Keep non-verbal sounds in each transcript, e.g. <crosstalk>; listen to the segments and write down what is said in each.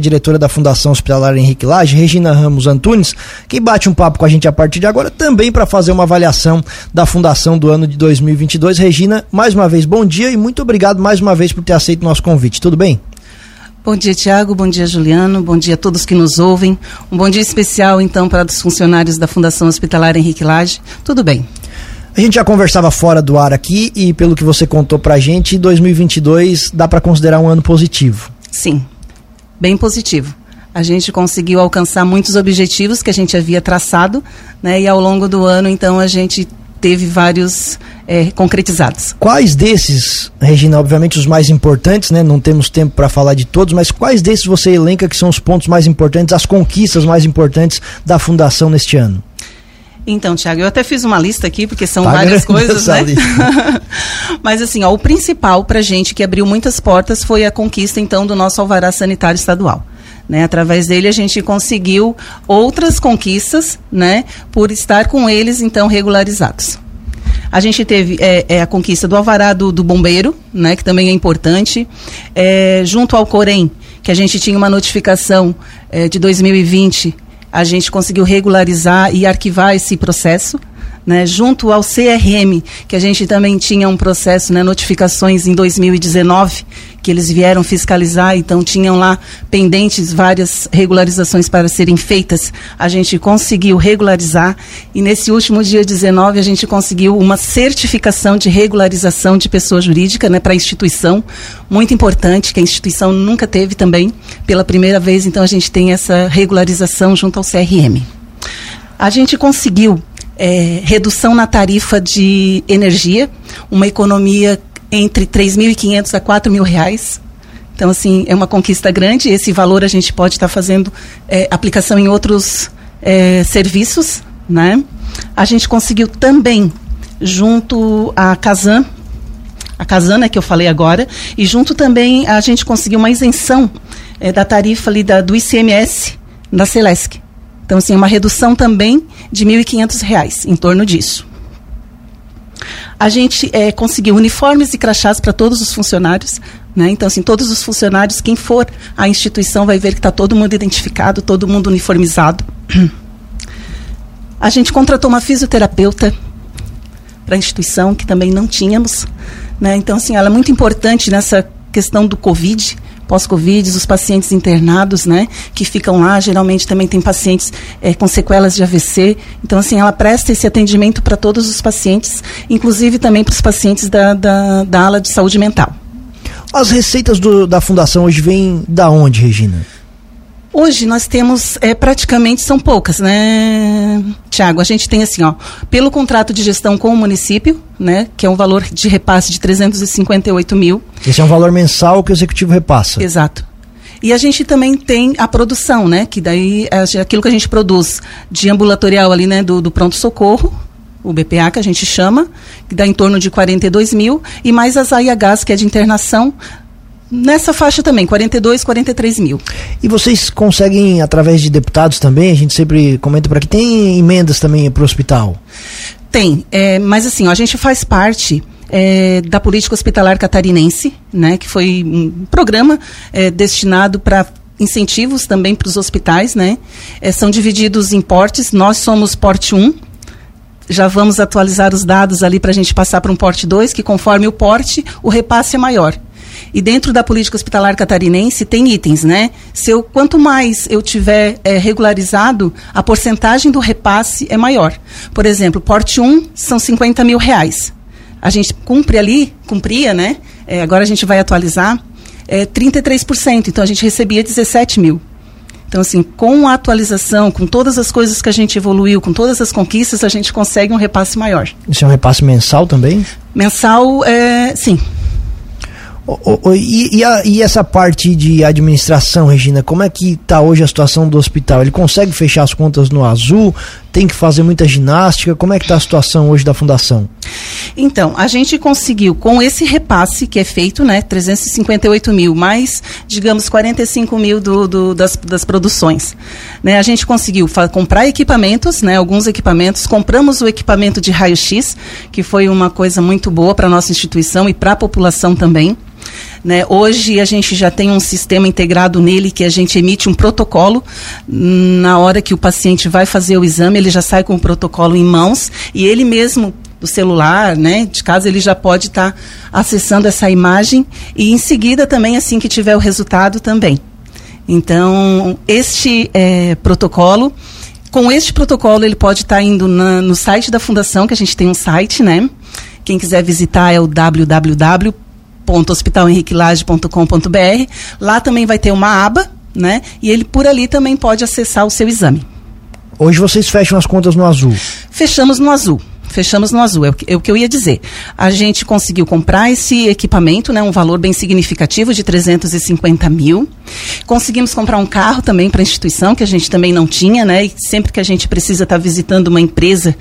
diretora da Fundação Hospitalar Henrique Lage, Regina Ramos Antunes, que bate um papo com a gente a partir de agora, também para fazer uma avaliação da Fundação do ano de 2022. Regina, mais uma vez, bom dia e muito obrigado mais uma vez por ter aceito o nosso convite. Tudo bem? Bom dia, Tiago. Bom dia, Juliano. Bom dia a todos que nos ouvem. Um bom dia especial, então, para os funcionários da Fundação Hospitalar Henrique Lage. Tudo bem. A gente já conversava fora do ar aqui e, pelo que você contou para a gente, 2022 dá para considerar um ano positivo. Sim, bem positivo. A gente conseguiu alcançar muitos objetivos que a gente havia traçado, né? E ao longo do ano, então, a gente teve vários é, concretizados. Quais desses, Regina, obviamente os mais importantes, né? Não temos tempo para falar de todos, mas quais desses você elenca que são os pontos mais importantes, as conquistas mais importantes da fundação neste ano? Então, Tiago, eu até fiz uma lista aqui, porque são tá várias <laughs> coisas, né? <laughs> Mas assim, ó, o principal para gente que abriu muitas portas foi a conquista, então, do nosso alvará sanitário estadual. Né, através dele a gente conseguiu outras conquistas, né, por estar com eles então regularizados. A gente teve é, é, a conquista do alvará do, do, bombeiro, né, que também é importante, é, junto ao Corém, que a gente tinha uma notificação é, de 2020 a gente conseguiu regularizar e arquivar esse processo. Né, junto ao CRM, que a gente também tinha um processo, né, notificações em 2019, que eles vieram fiscalizar, então tinham lá pendentes várias regularizações para serem feitas. A gente conseguiu regularizar e nesse último dia 19 a gente conseguiu uma certificação de regularização de pessoa jurídica né, para a instituição, muito importante, que a instituição nunca teve também. Pela primeira vez, então, a gente tem essa regularização junto ao CRM. A gente conseguiu é, redução na tarifa de energia, uma economia entre 3.500 a 4 mil reais. Então, assim, é uma conquista grande. Esse valor a gente pode estar fazendo é, aplicação em outros é, serviços, né? A gente conseguiu também, junto à Casan, a Casana né, que eu falei agora, e junto também a gente conseguiu uma isenção é, da tarifa ali da, do ICMS da Celesc. Então, assim, uma redução também de R$ 1.500, em torno disso. A gente é, conseguiu uniformes e crachás para todos os funcionários. Né? Então, assim, todos os funcionários, quem for à instituição vai ver que está todo mundo identificado, todo mundo uniformizado. A gente contratou uma fisioterapeuta para a instituição, que também não tínhamos. Né? Então, assim, ela é muito importante nessa questão do Covid, pós-Covid, os pacientes internados, né, que ficam lá, geralmente também tem pacientes é, com sequelas de AVC. Então, assim, ela presta esse atendimento para todos os pacientes, inclusive também para os pacientes da, da, da ala de saúde mental. As receitas do, da fundação hoje vêm da onde, Regina? Hoje nós temos, é, praticamente são poucas, né, Tiago? A gente tem assim, ó, pelo contrato de gestão com o município, né, que é um valor de repasse de 358 mil. Esse é um valor mensal que o executivo repassa. Exato. E a gente também tem a produção, né, que daí é aquilo que a gente produz de ambulatorial ali, né, do, do pronto-socorro, o BPA que a gente chama, que dá em torno de 42 mil, e mais as AIHs, que é de internação, nessa faixa também, 42, 43 mil. E vocês conseguem, através de deputados também, a gente sempre comenta para que tem emendas também para o hospital? Tem, é, mas assim, ó, a gente faz parte é, da política hospitalar catarinense, né, que foi um programa é, destinado para incentivos também para os hospitais, né? É, são divididos em portes, nós somos porte 1, já vamos atualizar os dados ali para a gente passar para um porte 2, que conforme o porte, o repasse é maior. E dentro da política hospitalar catarinense tem itens, né? Se eu, quanto mais eu tiver é, regularizado, a porcentagem do repasse é maior. Por exemplo, porte 1 são 50 mil reais. A gente cumpre ali, cumpria, né? É, agora a gente vai atualizar, é, 33%. Então a gente recebia 17 mil. Então, assim, com a atualização, com todas as coisas que a gente evoluiu, com todas as conquistas, a gente consegue um repasse maior. Isso é um repasse mensal também? Mensal, é, sim. E, e, a, e, essa parte de administração, Regina, como é que está hoje a situação do hospital? Ele consegue fechar as contas no azul? Tem que fazer muita ginástica? Como é que está a situação hoje da fundação? Então, a gente conseguiu, com esse repasse que é feito, né, 358 mil, mais, digamos, 45 mil do, do das, das produções. Né, a gente conseguiu comprar equipamentos, né, alguns equipamentos, compramos o equipamento de raio-x, que foi uma coisa muito boa para a nossa instituição e para a população também. Né? Hoje a gente já tem um sistema integrado nele que a gente emite um protocolo. Na hora que o paciente vai fazer o exame, ele já sai com o protocolo em mãos e ele mesmo do celular, né, de casa, ele já pode estar tá acessando essa imagem e em seguida também, assim que tiver o resultado, também. Então, este é, protocolo, com este protocolo, ele pode estar tá indo na, no site da fundação, que a gente tem um site, né? Quem quiser visitar é o www www.hospitalhenriquelage.com.br. Lá também vai ter uma aba, né? E ele por ali também pode acessar o seu exame. Hoje vocês fecham as contas no azul? Fechamos no azul. Fechamos no azul, é o, que, é o que eu ia dizer. A gente conseguiu comprar esse equipamento, né, um valor bem significativo de 350 mil. Conseguimos comprar um carro também para a instituição, que a gente também não tinha, né? E sempre que a gente precisa estar tá visitando uma empresa,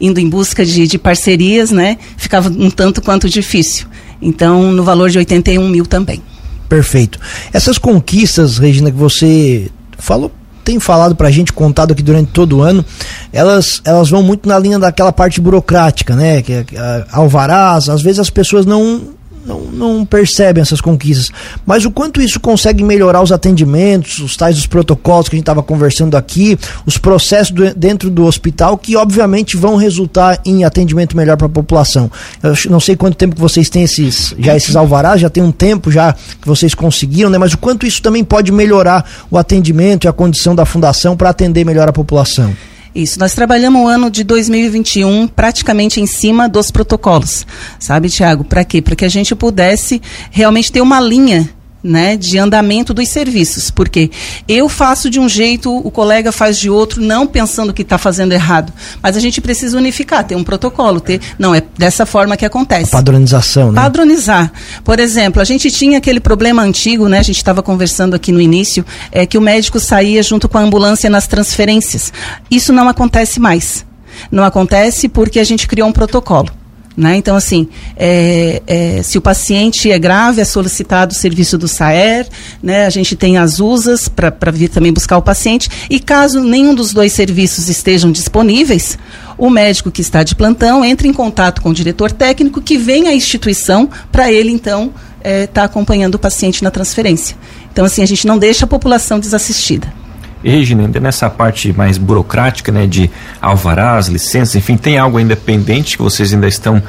indo em busca de, de parcerias, né? Ficava um tanto quanto difícil. Então, no valor de 81 mil também. Perfeito. Essas conquistas, Regina, que você falou tem falado para a gente, contado aqui durante todo o ano, elas, elas vão muito na linha daquela parte burocrática, né? Que, é, alvarás, às vezes as pessoas não não, não percebem essas conquistas. Mas o quanto isso consegue melhorar os atendimentos, os tais os protocolos que a gente estava conversando aqui, os processos do, dentro do hospital, que obviamente vão resultar em atendimento melhor para a população. Eu não sei quanto tempo que vocês têm esses, já esses alvarás, já tem um tempo já que vocês conseguiram, né? Mas o quanto isso também pode melhorar o atendimento e a condição da fundação para atender melhor a população. Isso, nós trabalhamos o ano de 2021 praticamente em cima dos protocolos, sabe, Tiago? Para quê? Para que a gente pudesse realmente ter uma linha né, de andamento dos serviços, porque eu faço de um jeito, o colega faz de outro, não pensando que está fazendo errado, mas a gente precisa unificar, ter um protocolo, ter, não é dessa forma que acontece. Padronização, né? Padronizar. Por exemplo, a gente tinha aquele problema antigo, né, a gente estava conversando aqui no início, é que o médico saía junto com a ambulância nas transferências. Isso não acontece mais. Não acontece porque a gente criou um protocolo. Né? Então, assim, é, é, se o paciente é grave, é solicitado o serviço do SAER, né? a gente tem as USAs para vir também buscar o paciente, e caso nenhum dos dois serviços estejam disponíveis, o médico que está de plantão entra em contato com o diretor técnico que vem à instituição para ele, então, estar é, tá acompanhando o paciente na transferência. Então, assim, a gente não deixa a população desassistida. E Regina, ainda nessa parte mais burocrática, né, de alvarás, licenças, enfim, tem algo ainda pendente que vocês ainda estão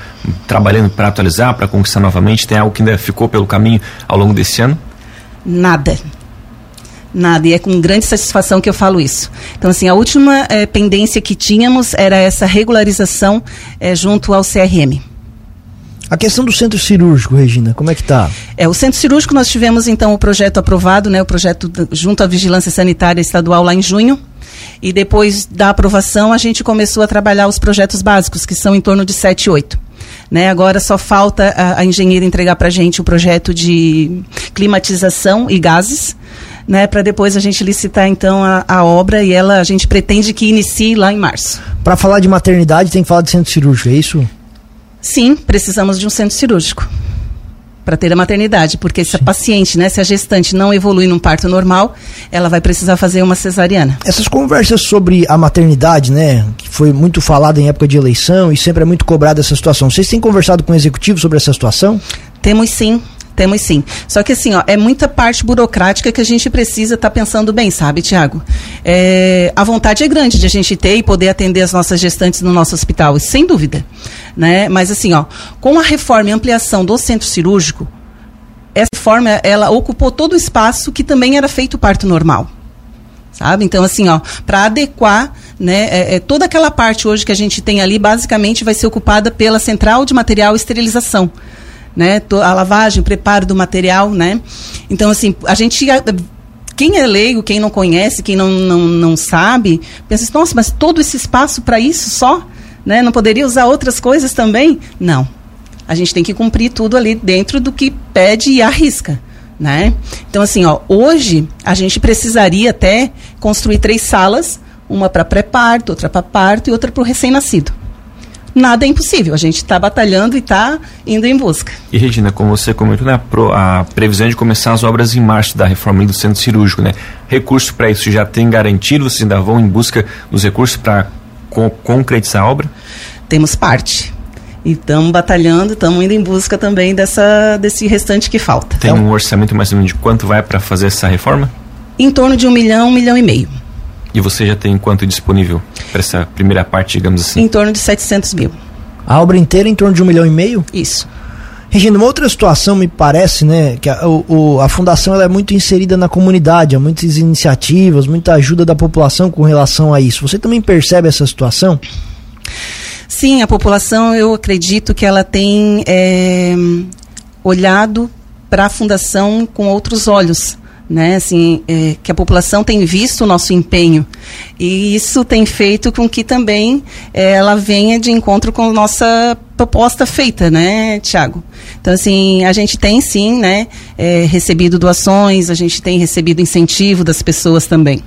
trabalhando para atualizar, para conquistar novamente? Tem algo que ainda ficou pelo caminho ao longo desse ano? Nada. Nada, e é com grande satisfação que eu falo isso. Então, assim, a última é, pendência que tínhamos era essa regularização é, junto ao CRM. A questão do centro cirúrgico, Regina, como é que está? É, o centro cirúrgico nós tivemos então o projeto aprovado, né, o projeto junto à Vigilância Sanitária Estadual lá em junho. E depois da aprovação a gente começou a trabalhar os projetos básicos, que são em torno de 7 e 8. Né, agora só falta a, a engenheira entregar para a gente o projeto de climatização e gases, né, para depois a gente licitar então a, a, obra e ela a gente pretende que inicie lá em março. Para falar de maternidade tem que falar de centro cirúrgico, é isso? Sim, precisamos de um centro cirúrgico para ter a maternidade, porque se a paciente, né, se a gestante não evolui num parto normal, ela vai precisar fazer uma cesariana. Essas conversas sobre a maternidade, né, que foi muito falada em época de eleição e sempre é muito cobrada essa situação. Vocês têm conversado com o executivo sobre essa situação? Temos sim. Temos sim. Só que assim, ó, é muita parte burocrática que a gente precisa estar tá pensando bem, sabe, Tiago? É, a vontade é grande de a gente ter e poder atender as nossas gestantes no nosso hospital, sem dúvida. Né? Mas assim, ó, com a reforma e ampliação do centro cirúrgico, essa reforma ela ocupou todo o espaço que também era feito parto normal. Sabe? Então, assim, ó, para adequar né, é, é, toda aquela parte hoje que a gente tem ali, basicamente vai ser ocupada pela central de material esterilização né? A lavagem, o preparo do material, né? Então, assim, a gente quem é leigo, quem não conhece, quem não, não, não sabe, pensa assim, nossa, mas todo esse espaço para isso só? Né? Não poderia usar outras coisas também? Não. A gente tem que cumprir tudo ali dentro do que pede e arrisca. Né? Então, assim, ó, hoje a gente precisaria até construir três salas, uma para pré-parto, outra para parto e outra para o recém-nascido nada é impossível. A gente está batalhando e está indo em busca. E Regina, como você comentou, né, a previsão é de começar as obras em março da reforma do centro cirúrgico, né? Recursos para isso já tem garantido? Vocês ainda vão em busca dos recursos para co concretizar a obra? Temos parte. E estamos batalhando, estamos indo em busca também dessa, desse restante que falta. Tem um orçamento mais ou menos de quanto vai para fazer essa reforma? Em torno de um milhão, um milhão e meio. E você já tem quanto disponível para essa primeira parte, digamos assim? Em torno de 700 mil. A obra inteira em torno de um milhão e meio? Isso. Regina, uma outra situação me parece, né, que a, o, a fundação ela é muito inserida na comunidade, há muitas iniciativas, muita ajuda da população com relação a isso. Você também percebe essa situação? Sim, a população, eu acredito que ela tem é, olhado para a fundação com outros olhos né? Assim, é, que a população tem visto o nosso empenho e isso tem feito com que também é, ela venha de encontro com a nossa proposta feita, né, Tiago? Então, assim, a gente tem sim, né, é, recebido doações, a gente tem recebido incentivo das pessoas também.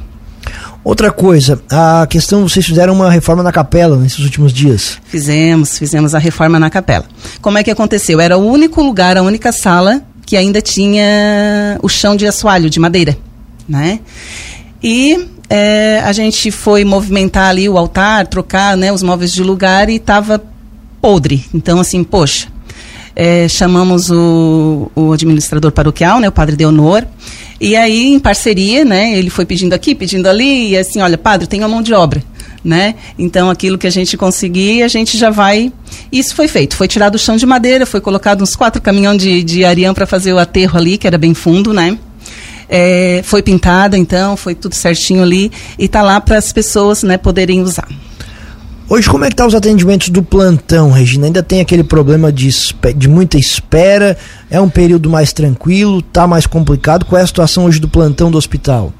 Outra coisa, a questão, vocês fizeram uma reforma na capela nesses últimos dias? Fizemos, fizemos a reforma na capela. Como é que aconteceu? Era o único lugar, a única sala que ainda tinha o chão de assoalho, de madeira, né? E é, a gente foi movimentar ali o altar, trocar né, os móveis de lugar e estava podre. Então, assim, poxa, é, chamamos o, o, administrador paroquial, né, o padre Deonor, e aí, em parceria, né, ele foi pedindo aqui, pedindo ali, e assim, olha, padre, tem a mão de obra né? Então aquilo que a gente conseguir, a gente já vai. Isso foi feito. Foi tirado o chão de madeira, foi colocado uns quatro caminhões de, de arião para fazer o aterro ali, que era bem fundo, né? É, foi pintada, então, foi tudo certinho ali e está lá para as pessoas né, poderem usar. Hoje, como é que tá os atendimentos do plantão, Regina? Ainda tem aquele problema de, de muita espera? É um período mais tranquilo? Tá mais complicado? Qual é a situação hoje do plantão do hospital?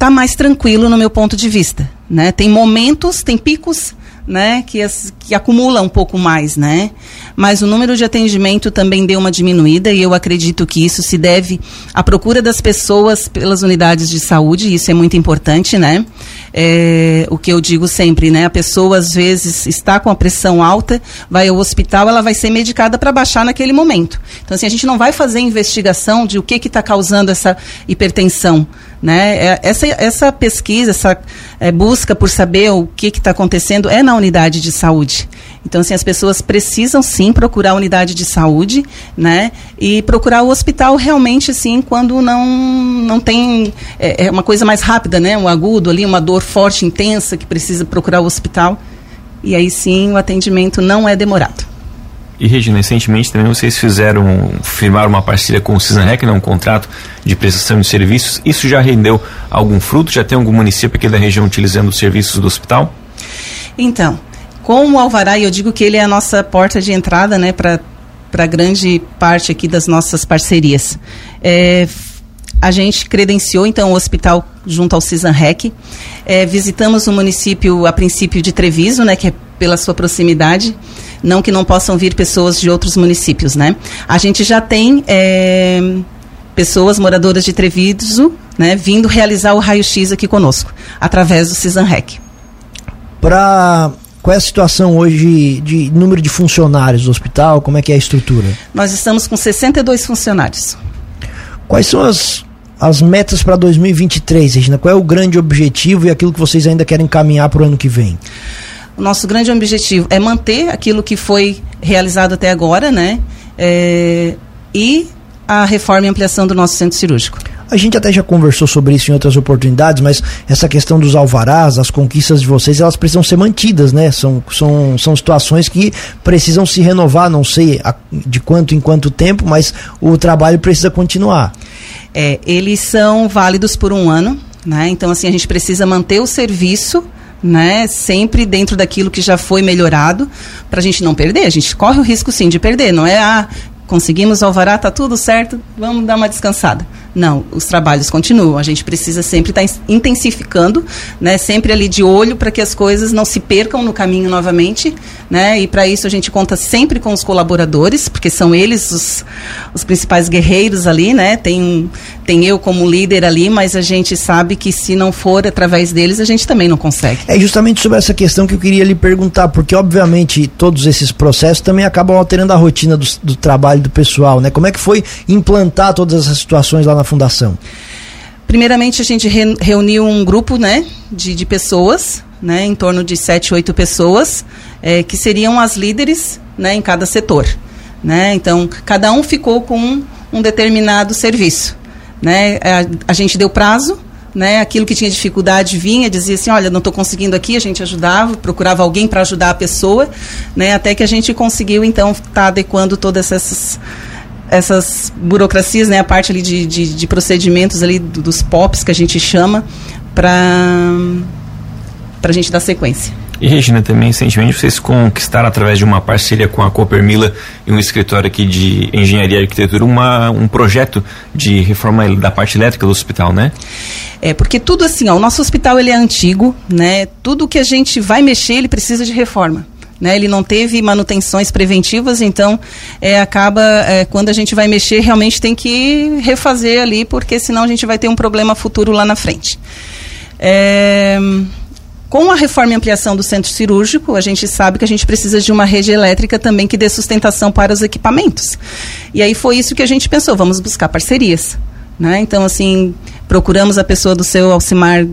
Tá mais tranquilo no meu ponto de vista. Né? Tem momentos, tem picos né, que, as, que acumula um pouco mais, né? Mas o número de atendimento também deu uma diminuída e eu acredito que isso se deve à procura das pessoas pelas unidades de saúde, isso é muito importante, né? É, o que eu digo sempre, né? A pessoa às vezes está com a pressão alta, vai ao hospital, ela vai ser medicada para baixar naquele momento. Então, assim, a gente não vai fazer investigação de o que está causando essa hipertensão. Né? É, essa, essa pesquisa, essa é, busca por saber o que está acontecendo é na unidade de saúde. Então, assim, as pessoas precisam sim procurar a unidade de saúde, né? E procurar o hospital realmente, assim, quando não, não tem. É, é uma coisa mais rápida, né? Um agudo ali, uma dor forte, intensa, que precisa procurar o hospital. E aí sim o atendimento não é demorado. E Regina, recentemente também vocês fizeram, firmaram uma parceria com o CISANREC, né, um contrato de prestação de serviços. Isso já rendeu algum fruto? Já tem algum município aqui da região utilizando os serviços do hospital? Então, com o Alvará, eu digo que ele é a nossa porta de entrada, né, para grande parte aqui das nossas parcerias. É, a gente credenciou então o hospital junto ao CISANREC. É, visitamos o município a princípio de Treviso, né, que é pela sua proximidade. Não que não possam vir pessoas de outros municípios, né? A gente já tem é, pessoas moradoras de Treviso, né, vindo realizar o raio-x aqui conosco, através do CISANREC. Para qual é a situação hoje de número de funcionários do hospital? Como é que é a estrutura? Nós estamos com 62 funcionários. Quais são as, as metas para 2023, Regina? Qual é o grande objetivo e aquilo que vocês ainda querem caminhar para o ano que vem? O nosso grande objetivo é manter aquilo que foi realizado até agora, né? É, e a reforma e ampliação do nosso centro cirúrgico. A gente até já conversou sobre isso em outras oportunidades, mas essa questão dos alvarás, as conquistas de vocês, elas precisam ser mantidas, né? São, são, são situações que precisam se renovar, não sei de quanto em quanto tempo, mas o trabalho precisa continuar. É, eles são válidos por um ano, né? Então, assim, a gente precisa manter o serviço né? Sempre dentro daquilo que já foi melhorado, para a gente não perder. A gente corre o risco sim de perder, não é? Ah, conseguimos alvará, tá tudo certo, vamos dar uma descansada. Não, os trabalhos continuam. A gente precisa sempre estar tá intensificando, né? Sempre ali de olho para que as coisas não se percam no caminho novamente, né? E para isso a gente conta sempre com os colaboradores, porque são eles os, os principais guerreiros ali, né? Tem, tem eu como líder ali, mas a gente sabe que se não for através deles, a gente também não consegue. É justamente sobre essa questão que eu queria lhe perguntar, porque obviamente todos esses processos também acabam alterando a rotina do, do trabalho do pessoal, né? Como é que foi implantar todas essas situações lá na fundação? Primeiramente, a gente re, reuniu um grupo né, de, de pessoas, né, em torno de sete, oito pessoas, é, que seriam as líderes né, em cada setor. Né? Então, cada um ficou com um, um determinado serviço. Né? A, a gente deu prazo, né? Aquilo que tinha dificuldade vinha, dizia assim, olha, não estou conseguindo aqui, a gente ajudava, procurava alguém para ajudar a pessoa, né? Até que a gente conseguiu então estar tá adequando todas essas essas burocracias, né? A parte ali de, de, de procedimentos ali dos POPs que a gente chama para para a gente dar sequência. E Regina, também recentemente vocês conquistaram através de uma parceria com a Coopermila e um escritório aqui de engenharia e arquitetura uma, um projeto de reforma da parte elétrica do hospital, né? É, porque tudo assim, ó, o nosso hospital ele é antigo, né? Tudo que a gente vai mexer, ele precisa de reforma. Né, ele não teve manutenções preventivas, então é, acaba é, quando a gente vai mexer realmente tem que refazer ali, porque senão a gente vai ter um problema futuro lá na frente. É, com a reforma e ampliação do centro cirúrgico, a gente sabe que a gente precisa de uma rede elétrica também que dê sustentação para os equipamentos. E aí foi isso que a gente pensou, vamos buscar parcerias. Né? Então, assim, procuramos a pessoa do seu Alcimar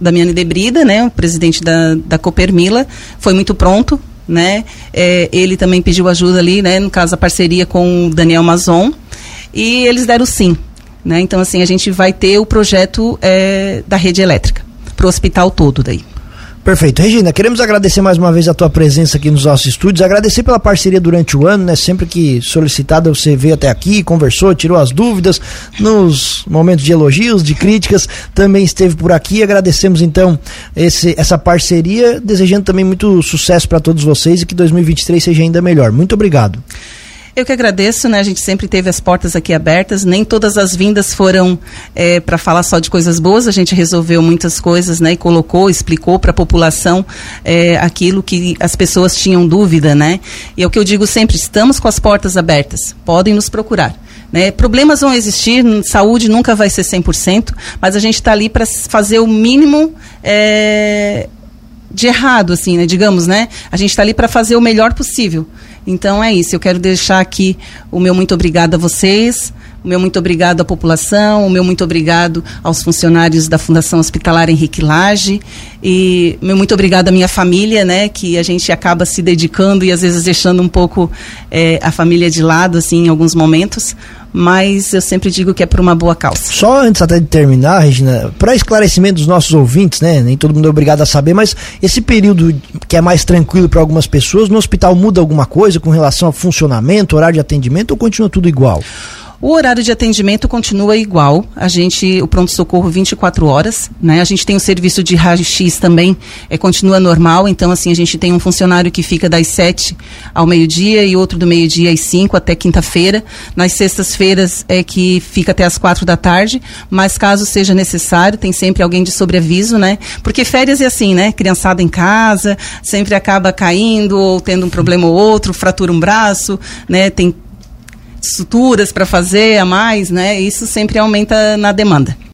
Damiani Debrida, né, o presidente da, da Copermila, foi muito pronto, né? É, ele também pediu ajuda ali, né? No caso, a parceria com o Daniel Mazon, e eles deram sim. Né? Então, assim, a gente vai ter o projeto é, da rede elétrica para o hospital todo daí. Perfeito. Regina, queremos agradecer mais uma vez a tua presença aqui nos nossos estúdios, agradecer pela parceria durante o ano, né? Sempre que solicitada você veio até aqui, conversou, tirou as dúvidas, nos momentos de elogios, de críticas, também esteve por aqui. Agradecemos então esse, essa parceria, desejando também muito sucesso para todos vocês e que 2023 seja ainda melhor. Muito obrigado. Eu que agradeço, né? A gente sempre teve as portas aqui abertas. Nem todas as vindas foram é, para falar só de coisas boas. A gente resolveu muitas coisas, né? E colocou, explicou para a população é, aquilo que as pessoas tinham dúvida, né? E é o que eu digo sempre: estamos com as portas abertas. Podem nos procurar. Né? Problemas vão existir, saúde nunca vai ser 100%, mas a gente está ali para fazer o mínimo é, de errado, assim, né? digamos, né? A gente está ali para fazer o melhor possível. Então é isso. Eu quero deixar aqui o meu muito obrigado a vocês, o meu muito obrigado à população, o meu muito obrigado aos funcionários da Fundação Hospitalar Henrique Lage e meu muito obrigado à minha família, né, que a gente acaba se dedicando e às vezes deixando um pouco é, a família de lado, assim, em alguns momentos, mas eu sempre digo que é por uma boa causa. Só antes até de terminar, Regina, para esclarecimento dos nossos ouvintes, né? Nem todo mundo é obrigado a saber, mas esse período que é mais tranquilo para algumas pessoas, no hospital muda alguma coisa com relação ao funcionamento, horário de atendimento ou continua tudo igual? O horário de atendimento continua igual. A gente, o pronto-socorro 24 horas, né? A gente tem o serviço de raio-x também, é, continua normal. Então, assim, a gente tem um funcionário que fica das 7 ao meio-dia e outro do meio-dia às 5 até quinta-feira. Nas sextas-feiras é que fica até as 4 da tarde. Mas caso seja necessário, tem sempre alguém de sobreaviso, né? Porque férias é assim, né? Criançada em casa, sempre acaba caindo ou tendo um problema ou outro, fratura um braço, né? Tem suturas para fazer a mais, né? Isso sempre aumenta na demanda.